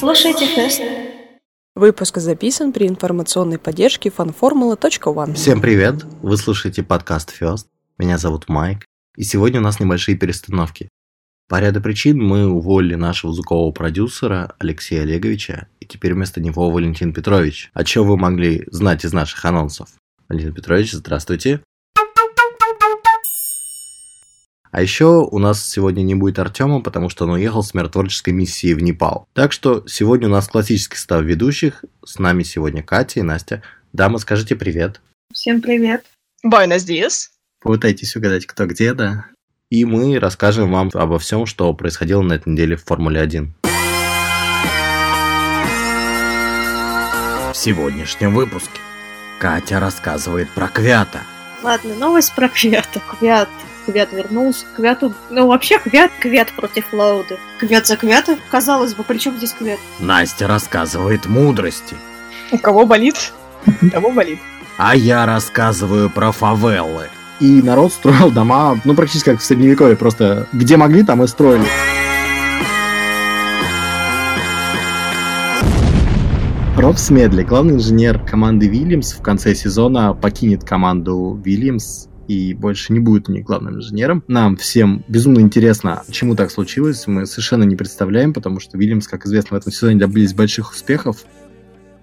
Вы слушаете Фест. Выпуск записан при информационной поддержке fanformula.one. Всем привет! Вы слушаете подкаст First. Меня зовут Майк. И сегодня у нас небольшие перестановки. По ряду причин мы уволили нашего звукового продюсера Алексея Олеговича, и теперь вместо него Валентин Петрович. О чем вы могли знать из наших анонсов? Валентин Петрович, здравствуйте. А еще у нас сегодня не будет Артема, потому что он уехал с миротворческой миссией в Непал. Так что сегодня у нас классический став ведущих. С нами сегодня Катя и Настя. Дамы, скажите привет. Всем привет. Buenos dias. Попытайтесь угадать, кто где, да. И мы расскажем вам обо всем, что происходило на этой неделе в Формуле 1. В сегодняшнем выпуске Катя рассказывает про Квята. Ладно, новость про Квята. Квят. Квят вернулся. Квяту... Ну, вообще, Квят, Квят против Лауды. Квят за Квята? Казалось бы, при чем здесь Квят? Настя рассказывает мудрости. У кого болит, того болит. А я рассказываю про фавеллы. И народ строил дома, ну, практически как в Средневековье, просто где могли, там и строили. Роб Смедли, главный инженер команды Вильямс, в конце сезона покинет команду Вильямс и больше не будет у них главным инженером. Нам всем безумно интересно, почему так случилось. Мы совершенно не представляем, потому что Вильямс, как известно, в этом сезоне добились больших успехов,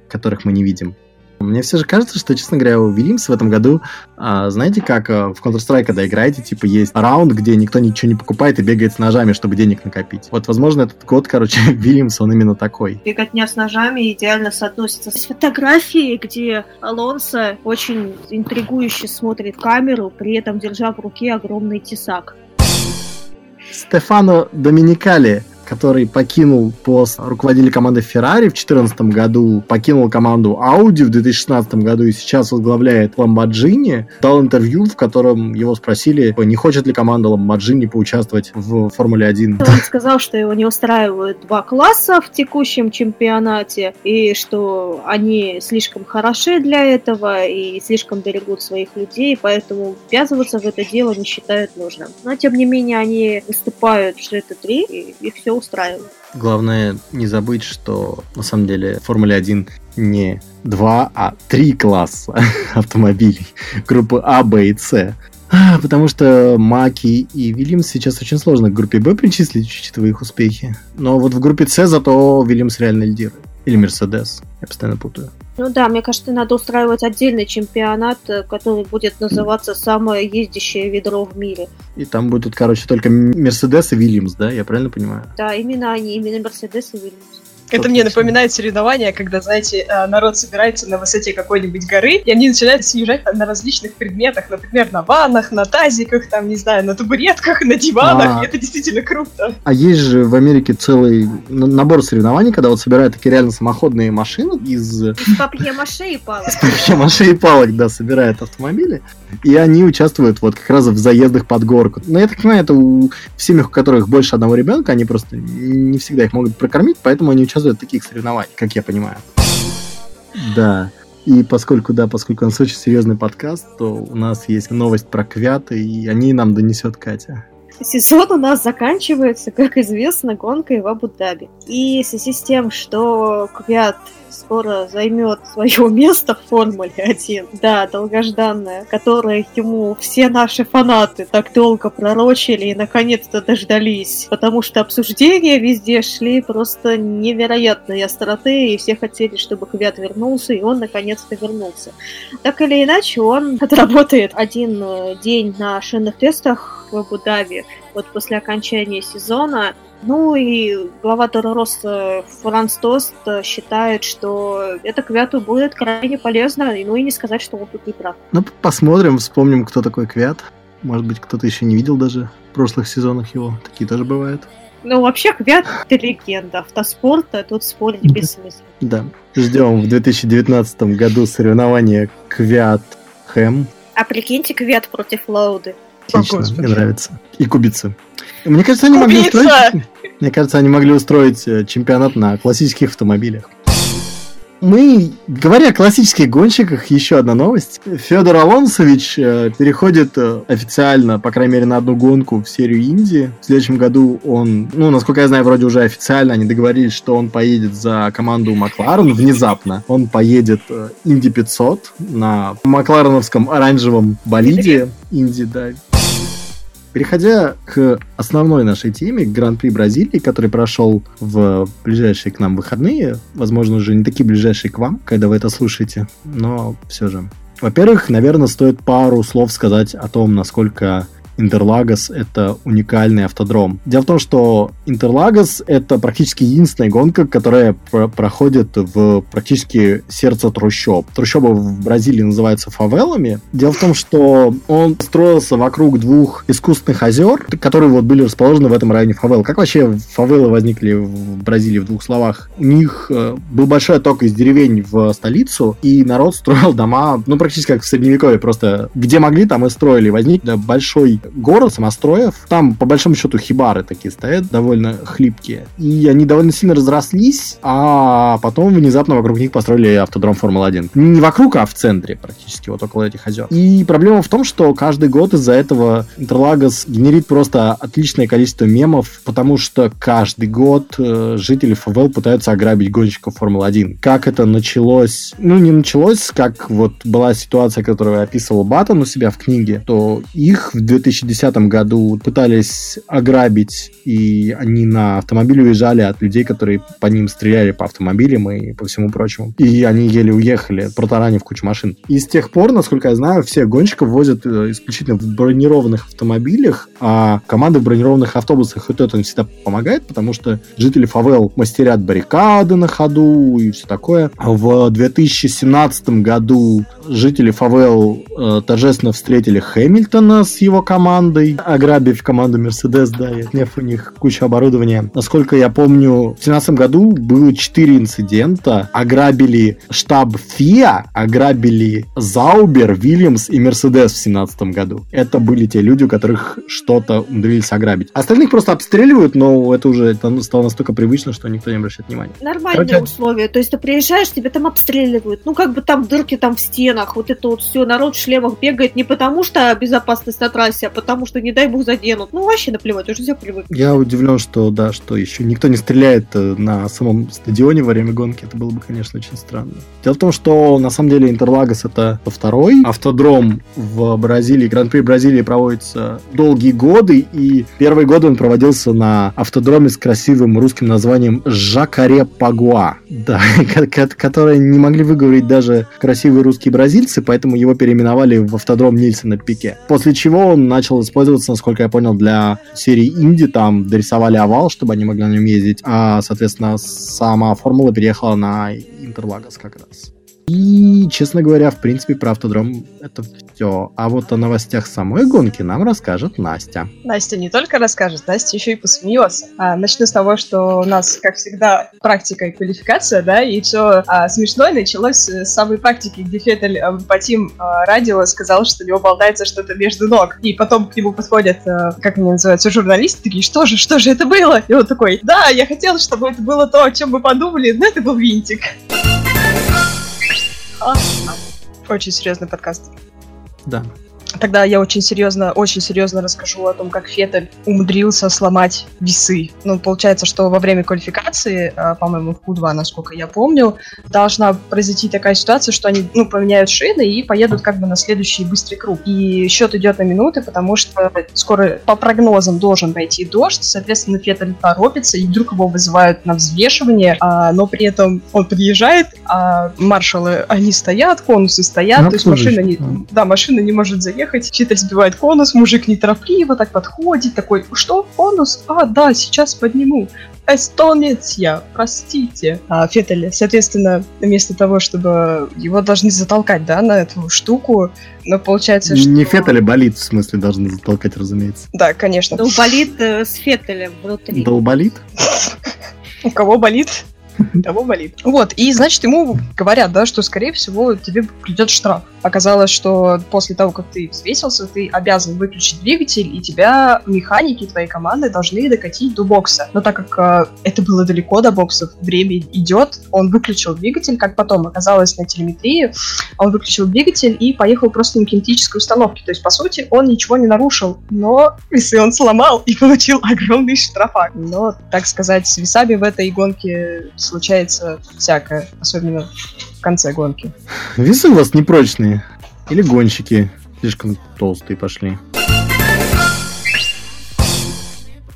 которых мы не видим. Мне все же кажется, что, честно говоря, у Вильямс в этом году, а, знаете, как а, в Counter-Strike, когда играете, типа, есть раунд, где никто ничего не покупает и бегает с ножами, чтобы денег накопить. Вот, возможно, этот год, короче, Вильямс, он именно такой. Беготня с ножами идеально соотносится с фотографией, где Алонсо очень интригующе смотрит камеру, при этом держа в руке огромный тесак. Стефано Доминикали который покинул пост руководителя команды Ferrari в 2014 году, покинул команду Audi в 2016 году и сейчас возглавляет Lamborghini, дал интервью, в котором его спросили, не хочет ли команда Lamborghini поучаствовать в Формуле 1. Он сказал, что его не устраивают два класса в текущем чемпионате, и что они слишком хороши для этого и слишком берегут своих людей, поэтому ввязываться в это дело не считают нужным. Но, тем не менее, они выступают в GT3, и их все устраивает. Главное не забыть, что на самом деле Формуле 1 не два, а три класса автомобилей группы А, Б и С. Потому что Маки и Вильямс сейчас очень сложно к группе Б причислить, учитывая их успехи. Но вот в группе С зато Вильямс реально лидирует. Или Мерседес. Я постоянно путаю. Ну да, мне кажется, надо устраивать отдельный чемпионат, э, который будет называться «Самое ездящее ведро в мире». И там будут, короче, только Мерседес и Вильямс, да? Я правильно понимаю? Да, именно они, именно Мерседес и Вильямс. Это мне напоминает соревнования, когда, знаете, э, народ собирается на высоте какой-нибудь горы, и они начинают съезжать на различных предметах, например, на ваннах, на тазиках, там, не знаю, на табуретках, на диванах, А. и это действительно круто. А есть же в Америке целый набор соревнований, когда вот собирают такие реально самоходные машины из Из папье-маше и палок. машей и палок, да, собирают автомобили, и они участвуют вот как раз в заездах под горку. Но я так понимаю, это у в семьях, у которых больше одного ребенка, они просто не всегда их могут прокормить, поэтому они участвуют в таких соревнованиях, как я понимаю. Да. И поскольку, да, поскольку у нас очень серьезный подкаст, то у нас есть новость про квяты, и они нам донесет Катя. Сезон у нас заканчивается, как известно, гонкой в Абу-Даби. И в связи с тем, что Квят скоро займет свое место в Формуле 1, да, долгожданное, которое ему все наши фанаты так долго пророчили и наконец-то дождались, потому что обсуждения везде шли просто невероятной остроты, и все хотели, чтобы Квят вернулся, и он наконец-то вернулся. Так или иначе, он отработает один э, день на шинных тестах в Абу-Даби, вот после окончания сезона. Ну и глава Торо Роста Франц Тост считает, что это Квяту будет крайне полезно, и ну и не сказать, что он тут не прав. Ну, посмотрим, вспомним, кто такой Квят. Может быть, кто-то еще не видел даже в прошлых сезонах его. Такие тоже бывают. Ну, вообще, Квят — это легенда автоспорта, тут спорить бессмысленно. Да. Ждем в 2019 году соревнования Квят Хэм. А прикиньте, Квят против Лауды. Отлично, Господи. мне нравится. И Кубицы. Мне кажется, они могли Кубица! устроить... Мне кажется, они могли устроить э, чемпионат на классических автомобилях. мы, говоря о классических гонщиках, еще одна новость. Федор Алонсович э, переходит э, официально, по крайней мере, на одну гонку в серию Индии. В следующем году он, ну, насколько я знаю, вроде уже официально они договорились, что он поедет за команду Макларен внезапно. Он поедет Инди 500 на Маклареновском оранжевом болиде. Инди, да. Переходя к основной нашей теме, Гран-при Бразилии, который прошел в ближайшие к нам выходные, возможно, уже не такие ближайшие к вам, когда вы это слушаете, но все же. Во-первых, наверное, стоит пару слов сказать о том, насколько Интерлагос — это уникальный автодром. Дело в том, что Интерлагос — это практически единственная гонка, которая про проходит в практически сердце трущоб. Трущобы в Бразилии называются фавелами. Дело в том, что он строился вокруг двух искусственных озер, которые вот были расположены в этом районе фавел. Как вообще фавелы возникли в Бразилии в двух словах? У них э, был большой отток из деревень в столицу, и народ строил дома, ну, практически как в Средневековье, просто где могли, там и строили. Возник большой город самостроев. Там, по большому счету, хибары такие стоят, довольно хлипкие. И они довольно сильно разрослись, а потом внезапно вокруг них построили автодром Формулы-1. Не вокруг, а в центре практически, вот около этих озер. И проблема в том, что каждый год из-за этого Интерлагос генерит просто отличное количество мемов, потому что каждый год э, жители ФВЛ пытаются ограбить гонщиков Формулы-1. Как это началось? Ну, не началось, как вот была ситуация, которую описывал Баттон у себя в книге, то их в 2000 2010 году пытались ограбить, и они на автомобиле уезжали от людей, которые по ним стреляли по автомобилям и по всему прочему. И они еле уехали, протаранив кучу машин. И с тех пор, насколько я знаю, все гонщиков возят э, исключительно в бронированных автомобилях, а команды в бронированных автобусах, и то это всегда помогает, потому что жители фавел мастерят баррикады на ходу и все такое. В 2017 году жители фавел э, торжественно встретили Хэмилтона с его командой, командой, ограбив команду Mercedes, да, и отняв у них кучу оборудования. Насколько я помню, в 2017 году было 4 инцидента. Ограбили штаб ФИА, ограбили Заубер, Вильямс и Mercedes в 2017 году. Это были те люди, у которых что-то умудрились ограбить. Остальных просто обстреливают, но это уже это стало настолько привычно, что никто не обращает внимания. Нормальные Короче... условия. То есть ты приезжаешь, тебя там обстреливают. Ну, как бы там дырки там в стенах, вот это вот все, народ в шлемах бегает не потому, что безопасность на трассе, а потому что, не дай бог, заденут. Ну, вообще наплевать, уже все привык. Я удивлен, что, да, что еще никто не стреляет э, на самом стадионе во время гонки. Это было бы, конечно, очень странно. Дело в том, что, на самом деле, Интерлагос это второй автодром в Бразилии. Гран-при Бразилии проводится долгие годы, и первые годы он проводился на автодроме с красивым русским названием Жакаре Пагуа. Да, которые не могли выговорить даже красивые русские бразильцы, поэтому его переименовали в автодром Нильсона Пике. После чего он начал начал использоваться, насколько я понял, для серии Инди. Там дорисовали овал, чтобы они могли на нем ездить. А, соответственно, сама формула переехала на Интерлагос как раз. И, честно говоря, в принципе, про автодром это все. А вот о новостях самой гонки нам расскажет Настя. Настя не только расскажет, Настя еще и посмеется. А, начну с того, что у нас, как всегда, практика и квалификация, да, и все а, смешное началось с самой практики, где Феттель а, по тим а, радио сказал, что у него болтается что-то между ног. И потом к нему подходят, а, как они называются, журналисты, такие, что же, что же это было? И он такой, да, я хотел, чтобы это было то, о чем мы подумали, но это был винтик. Очень серьезный подкаст. Да. Тогда я очень серьезно, очень серьезно расскажу о том, как Феттель умудрился сломать весы. Ну, получается, что во время квалификации, а, по-моему, в Q2, насколько я помню, должна произойти такая ситуация, что они, ну, поменяют шины и поедут как бы на следующий быстрый круг. И счет идет на минуты, потому что скоро по прогнозам должен пойти дождь, соответственно, Феттель торопится, и вдруг его вызывают на взвешивание, а, но при этом он подъезжает, а маршалы, они стоят, конусы стоят, ну, то есть машина не, да, машина не может заехать, ехать. Читер сбивает конус, мужик неторопливо так подходит, такой, что, конус? А, да, сейчас подниму. Эстонец я, простите. А Феттель, соответственно, вместо того, чтобы его должны затолкать, да, на эту штуку, но получается, что... Не Феттеля болит, в смысле, должны затолкать, разумеется. Да, конечно. Долболит э, с Феттелем внутри. Долболит? У кого болит? Того болит. Вот, и, значит, ему говорят, да, что, скорее всего, тебе придет штраф. Оказалось, что после того, как ты взвесился, ты обязан выключить двигатель, и тебя механики твоей команды должны докатить до бокса. Но так как э, это было далеко до боксов, время идет, он выключил двигатель, как потом оказалось на телеметрии, он выключил двигатель и поехал просто на кинетической установке. То есть, по сути, он ничего не нарушил, но весы он сломал и получил огромный штрафак. Но, так сказать, с весами в этой гонке случается всякое, особенно в конце гонки. Весы у вас непрочные. Или гонщики слишком толстые пошли.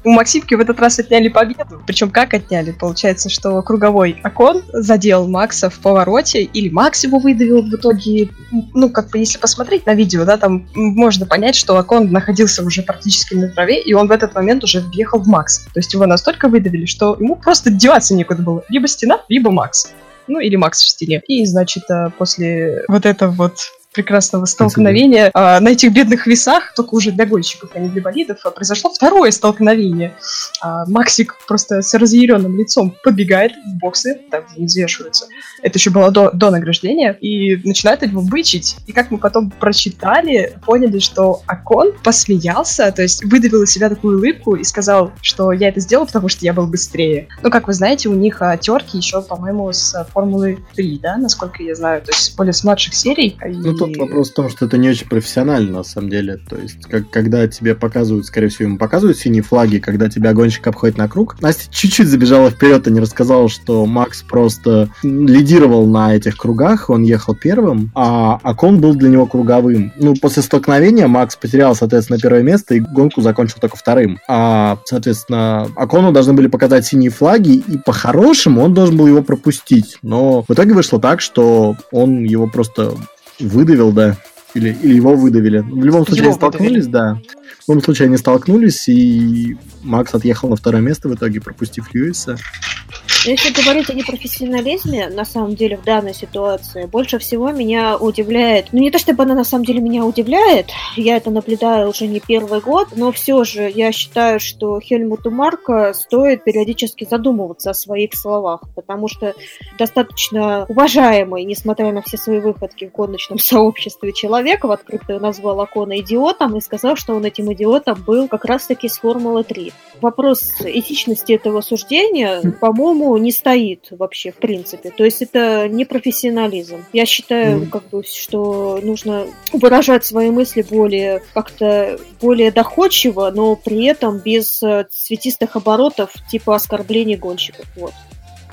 У Максимки в этот раз отняли победу. Причем как отняли? Получается, что круговой окон задел Макса в повороте, или Макс его выдавил в итоге. Ну, как бы, если посмотреть на видео, да, там можно понять, что окон находился уже практически на траве, и он в этот момент уже въехал в Макса. То есть его настолько выдавили, что ему просто деваться некуда было. Либо стена, либо Макс ну или Макс в стене. И, значит, э, после вот этого вот прекрасного столкновения. А, на этих бедных весах, только уже для гонщиков, а не для болидов, а, произошло второе столкновение. А, Максик просто с разъяренным лицом подбегает в боксы, там где взвешиваются. Это еще было до, до награждения. И начинает его бычить. И как мы потом прочитали, поняли, что Акон посмеялся, то есть выдавил из себя такую улыбку и сказал, что я это сделал, потому что я был быстрее. Ну, как вы знаете, у них а, терки еще, по-моему, с а, Формулы 3, да, насколько я знаю, то есть более с младших серий. Ну, тут вопрос в том, что это не очень профессионально, на самом деле. То есть, как, когда тебе показывают, скорее всего, ему показывают синие флаги, когда тебя гонщик обходит на круг. Настя чуть-чуть забежала вперед и не рассказала, что Макс просто лидировал на этих кругах, он ехал первым, а Акон был для него круговым. Ну, после столкновения Макс потерял, соответственно, первое место и гонку закончил только вторым. А, соответственно, Акону должны были показать синие флаги, и по-хорошему он должен был его пропустить. Но в итоге вышло так, что он его просто выдавил, да. Или, или его выдавили. В любом случае его они столкнулись, выдавили. да. В любом случае они столкнулись, и Макс отъехал на второе место в итоге, пропустив Льюиса. Если говорить о непрофессионализме, на самом деле, в данной ситуации, больше всего меня удивляет, ну не то чтобы она на самом деле меня удивляет, я это наблюдаю уже не первый год, но все же я считаю, что Хельмуту Марка стоит периодически задумываться о своих словах, потому что достаточно уважаемый, несмотря на все свои выходки в гоночном сообществе, человек в открытую назвал Акона идиотом и сказал, что он этим идиотом был как раз-таки с Формулы 3. Вопрос этичности этого суждения, по-моему, не стоит вообще, в принципе. То есть это не профессионализм. Я считаю, mm. как бы, что нужно выражать свои мысли более как-то более доходчиво, но при этом без э, цветистых оборотов типа оскорблений гонщиков. Вот.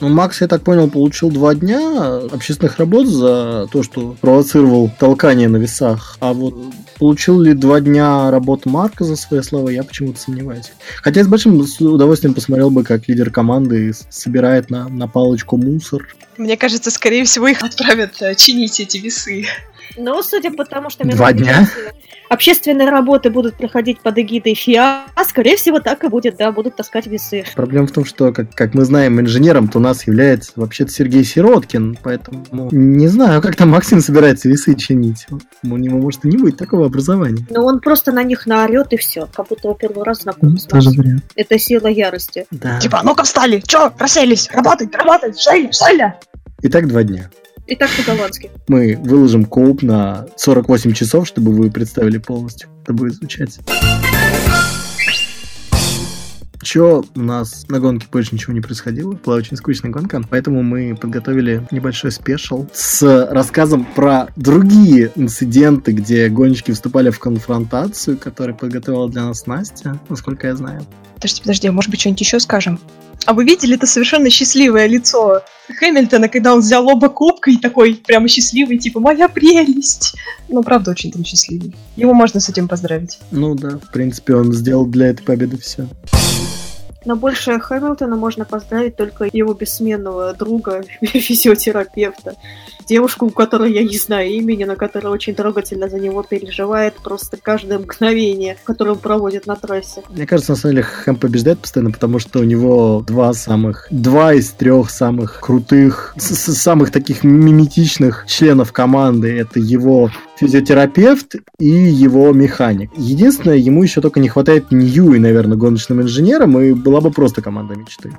Ну, Макс, я так понял, получил два дня общественных работ за то, что провоцировал толкание на весах. А вот получил ли два дня работы Марка за свои слова, я почему-то сомневаюсь. Хотя с большим удовольствием посмотрел бы, как лидер команды собирает на, на палочку мусор. Мне кажется, скорее всего, их отправят э, чинить эти весы. Ну, судя по тому, что... Два дня? Общественные работы будут проходить под эгидой ФИА, а, скорее всего, так и будет, да, будут таскать весы. Проблема в том, что, как, как мы знаем, инженером-то у нас является вообще-то Сергей Сироткин, поэтому не знаю, как там Максим собирается весы чинить. У него, может, и не будет такого образования. Ну, он просто на них наорет, и все, как будто его первый раз знаком ну, с тоже вариант. Это сила ярости. Да. Типа, ну-ка встали, чё, расселись, работать, работать, шеля, шеля. Итак, два дня. И так по-голландски. Мы выложим коуп на 48 часов, чтобы вы представили полностью. Это будет звучать. Чё у нас на гонке больше ничего не происходило. Была очень скучная гонка, поэтому мы подготовили небольшой спешл с рассказом про другие инциденты, где гонщики вступали в конфронтацию, которую подготовила для нас Настя, насколько я знаю. Подожди, подожди, а может быть что-нибудь еще скажем? А вы видели это совершенно счастливое лицо Хэмилтона, когда он взял оба кубка и такой прямо счастливый, типа «Моя прелесть!» Ну, правда, очень там счастливый. Его можно с этим поздравить. Ну да, в принципе, он сделал для этой победы все. Но больше Хэмилтона можно поздравить только его бессменного друга, физиотерапевта. Девушку, у которой я не знаю имени, но которая очень трогательно за него переживает просто каждое мгновение, которое он проводит на трассе. Мне кажется, на самом деле Хэм побеждает постоянно, потому что у него два самых, два из трех самых крутых, самых таких миметичных членов команды. Это его физиотерапевт и его механик. Единственное, ему еще только не хватает Ньюи, наверное, гоночным инженером, и была бы просто команда мечты.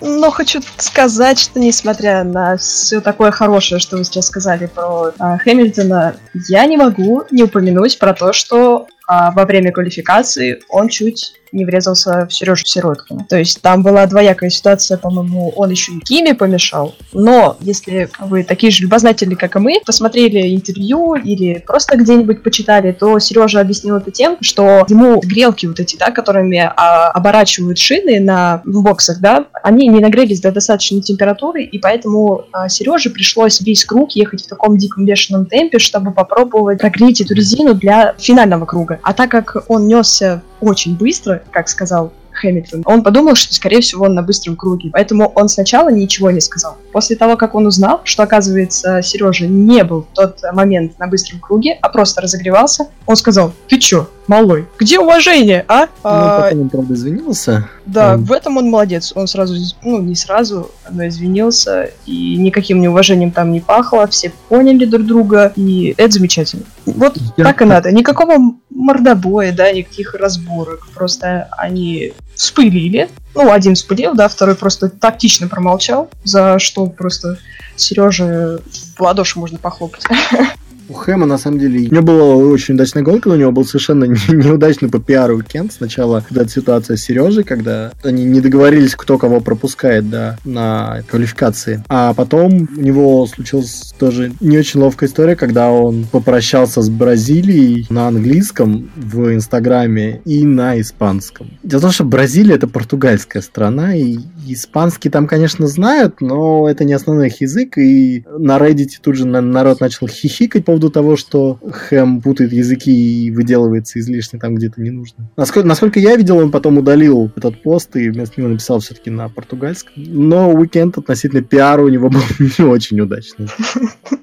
Но хочу сказать, что несмотря на все такое хорошее, что вы сейчас сказали про а, Хэмилтона, я не могу не упомянуть про то, что а, во время квалификации он чуть не врезался в Сережу Сироткина. То есть там была двоякая ситуация, по-моему, он еще и Киме помешал. Но если вы такие же любознатели, как и мы, посмотрели интервью или просто где-нибудь почитали, то Сережа объяснил это тем, что ему грелки вот эти, да, которыми а, оборачивают шины на боксах, да, они не нагрелись до достаточной температуры, и поэтому а, Сереже пришлось весь круг ехать в таком диком бешеном темпе, чтобы попробовать прогреть эту резину для финального круга. А так как он несся очень быстро, как сказал Хэмилтон. Он подумал, что, скорее всего, он на быстром круге. Поэтому он сначала ничего не сказал. После того, как он узнал, что, оказывается, Сережа не был в тот момент на быстром круге, а просто разогревался, он сказал, ты чё, малой, где уважение, а? Ну, а... потом он, правда, извинился. Да, он... в этом он молодец. Он сразу, ну, не сразу, но извинился, и никаким неуважением там не пахло, все поняли друг друга, и это замечательно. Вот Я... так и надо. Никакого мордобоя, да, никаких разборок. Просто они вспылили. Ну, один вспылил, да, второй просто тактично промолчал, за что просто Сереже в ладоши можно похлопать. У Хэма, на самом деле, него была очень удачная гонка, но у него был совершенно неудачный по пиару уикенд. Сначала, когда ситуация с Сережей, когда они не договорились, кто кого пропускает, да, на квалификации. А потом у него случилась тоже не очень ловкая история, когда он попрощался с Бразилией на английском в Инстаграме и на испанском. Дело в том, что Бразилия это португальская страна, и испанский там, конечно, знают, но это не основной их язык, и на Reddit тут же народ начал хихикать по поводу того, что Хэм путает языки и выделывается излишне там где-то не нужно. Насколько, насколько я видел, он потом удалил этот пост и вместо него написал все-таки на португальском. Но уикенд относительно пиара у него был не очень удачный.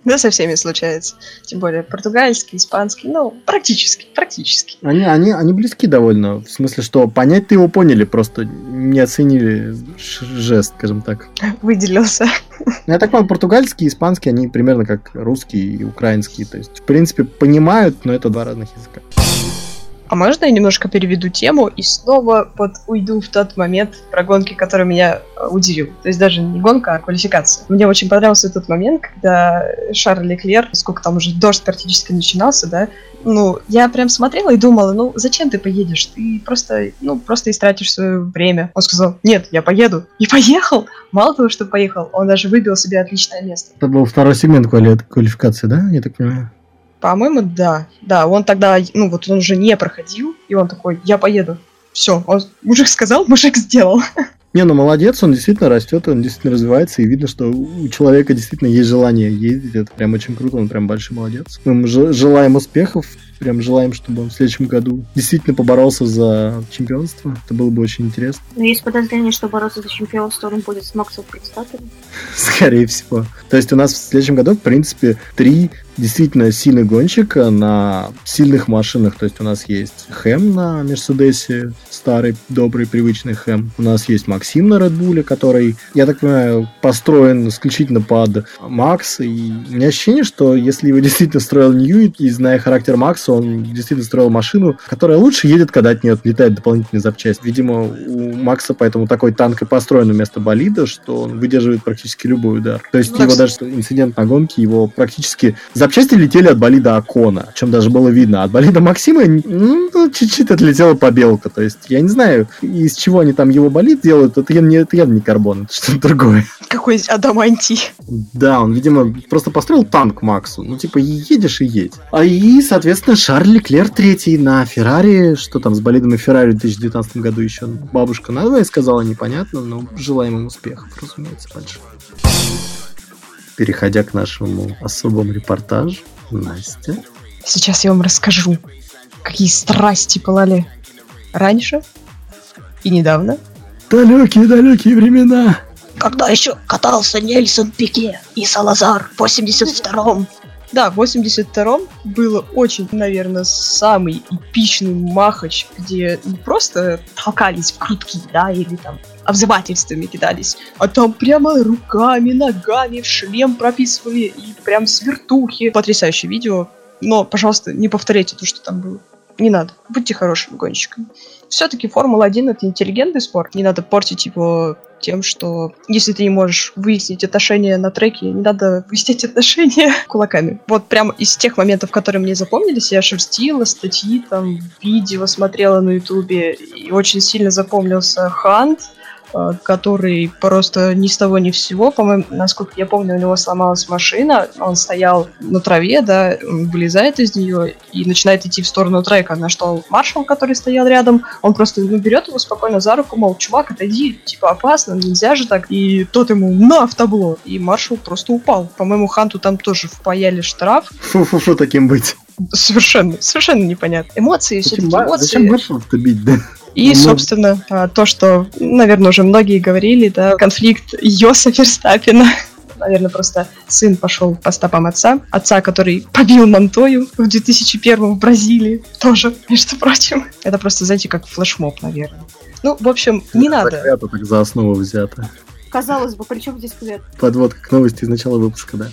Да, со всеми случается. Тем более португальский, испанский, ну, практически, практически. Они, они, они близки довольно. В смысле, что понять-то его поняли, просто не оценили жест, скажем так. Выделился. Ну, я так понимаю, португальский и испанский, они примерно как русский и украинский. То есть, в принципе, понимают, но это два разных языка. А можно я немножко переведу тему и снова под уйду в тот момент про гонки, который меня э, удивил. То есть даже не гонка, а квалификация. Мне очень понравился тот момент, когда Шарль Леклер, сколько там уже дождь практически начинался, да, ну, я прям смотрела и думала, ну, зачем ты поедешь? Ты просто, ну, просто истратишь свое время. Он сказал, нет, я поеду. И поехал. Мало того, что поехал, он даже выбил себе отличное место. Это был второй сегмент квали- квалификации, да? Я так понимаю. По-моему, да. Да, он тогда, ну, вот он уже не проходил, и он такой, я поеду. Все, он, мужик сказал, мужик сделал. Не, ну молодец, он действительно растет, он действительно развивается, и видно, что у человека действительно есть желание ездить, это прям очень круто, он прям большой молодец. Мы ему желаем успехов, прям желаем, чтобы он в следующем году действительно поборолся за чемпионство. Это было бы очень интересно. Но есть подозрение, что бороться за чемпионство он будет с Максом Предстателем. Скорее всего. То есть у нас в следующем году, в принципе, три действительно сильный гонщик на сильных машинах. То есть у нас есть Хэм на Мерседесе, старый, добрый, привычный Хэм. У нас есть Максим на Редбуле, который, я так понимаю, построен исключительно под Макс. И у меня ощущение, что если его действительно строил Ньюит, и зная характер Макса, он действительно строил машину, которая лучше едет, когда от нее отлетает дополнительные запчасти. Видимо, у Макса поэтому такой танк и построен вместо болида, что он выдерживает практически любой удар. То есть ну, его даже инцидент на гонке, его практически за запчасти летели от болида Акона, чем даже было видно. От болида Максима ну, чуть-чуть отлетела побелка. То есть я не знаю, из чего они там его болид делают. Это явно не, это явно не карбон, это что-то другое. Какой адамантий. Да, он, видимо, просто построил танк Максу. Ну, типа, едешь и едь. А и, соответственно, Шарль Леклер третий на Феррари. Что там с болидами Феррари в 2019 году еще бабушка надвое сказала, непонятно, но желаем им успехов, разумеется, больших. Переходя к нашему особому репортажу, Настя. Сейчас я вам расскажу, какие страсти пылали раньше и недавно. Далекие-далекие времена. Когда еще катался Нельсон Пике и Салазар в 82-м. Да, в 82-м было очень, наверное, самый эпичный махач, где не просто толкались в крутки, да, или там обзывательствами кидались, а там прямо руками, ногами в шлем прописывали и прям с вертухи. Потрясающее видео, но, пожалуйста, не повторяйте то, что там было. Не надо. Будьте хорошими гонщиками. Все-таки Формула-1 это интеллигентный спорт. Не надо портить его тем, что если ты не можешь выяснить отношения на треке, не надо выяснить отношения кулаками. Вот прямо из тех моментов, которые мне запомнились, я шерстила статьи, там, видео смотрела на ютубе, и очень сильно запомнился Хант, который просто ни с того ни с сего, по-моему, насколько я помню, у него сломалась машина, он стоял на траве, да, вылезает из нее и начинает идти в сторону трека, на что маршал, который стоял рядом, он просто ну, берет его спокойно за руку, мол, чувак, отойди, типа опасно, нельзя же так, и тот ему на в табло, и маршал просто упал. По-моему, Ханту там тоже впаяли штраф. Фу-фу-фу, таким быть. Совершенно, совершенно непонятно. Эмоции, все-таки эмоции. Зачем маршалов-то бить, да? И, ну, собственно, а, то, что, наверное, уже многие говорили, да, конфликт Йоса Ферстаппина. Наверное, просто сын пошел по стопам отца. Отца, который побил Монтою в 2001 в Бразилии. Тоже, между прочим. Это просто, знаете, как флешмоб, наверное. Ну, в общем, не Это надо. Это так за основу взято. Казалось бы, при чем здесь квет? Подводка к новости из начала выпуска, да.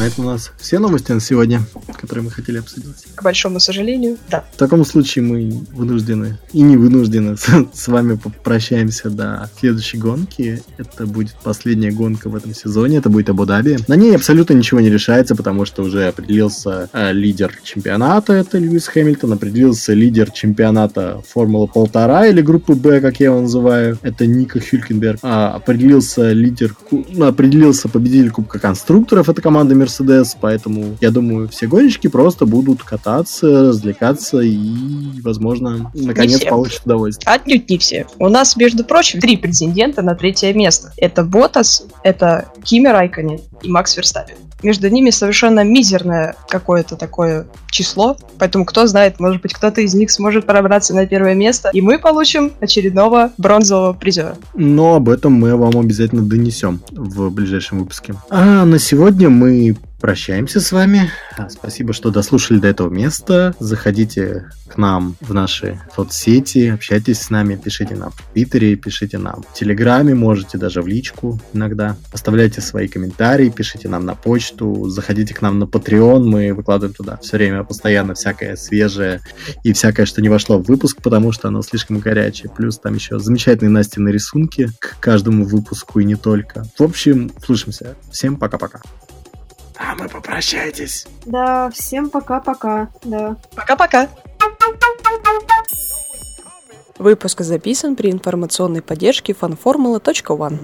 На этом у нас все новости на сегодня, которые мы хотели обсудить. К большому сожалению, да. В таком случае мы вынуждены и не вынуждены с, вами попрощаемся до следующей гонки. Это будет последняя гонка в этом сезоне, это будет Абу-Даби. На ней абсолютно ничего не решается, потому что уже определился э, лидер чемпионата, это Льюис Хэмилтон, определился лидер чемпионата Формула полтора или группы Б, как я его называю, это Ника Хюлькенберг. А, определился лидер, ну, определился победитель Кубка конструкторов, это команда Мерседес, поэтому я думаю, все гонщики просто будут кататься, развлекаться и, возможно, наконец получат удовольствие. Отнюдь не все. У нас, между прочим, три претендента на третье место. Это Ботас, это Кими Райконен и Макс Верстаппин. Между ними совершенно мизерное какое-то такое число, поэтому кто знает, может быть, кто-то из них сможет пробраться на первое место, и мы получим очередного бронзового призера. Но об этом мы вам обязательно донесем в ближайшем выпуске. А на сегодня мы прощаемся с вами. Спасибо, что дослушали до этого места. Заходите к нам в наши соцсети, общайтесь с нами, пишите нам в Твиттере, пишите нам в Телеграме, можете даже в личку иногда. Оставляйте свои комментарии, пишите нам на почту, заходите к нам на Patreon, мы выкладываем туда все время постоянно всякое свежее и всякое, что не вошло в выпуск, потому что оно слишком горячее. Плюс там еще замечательные Настины рисунки к каждому выпуску и не только. В общем, слышимся. Всем пока-пока. А мы попрощайтесь. Да, всем пока-пока. Да. Пока-пока. Выпуск записан при информационной поддержке fanformula.one.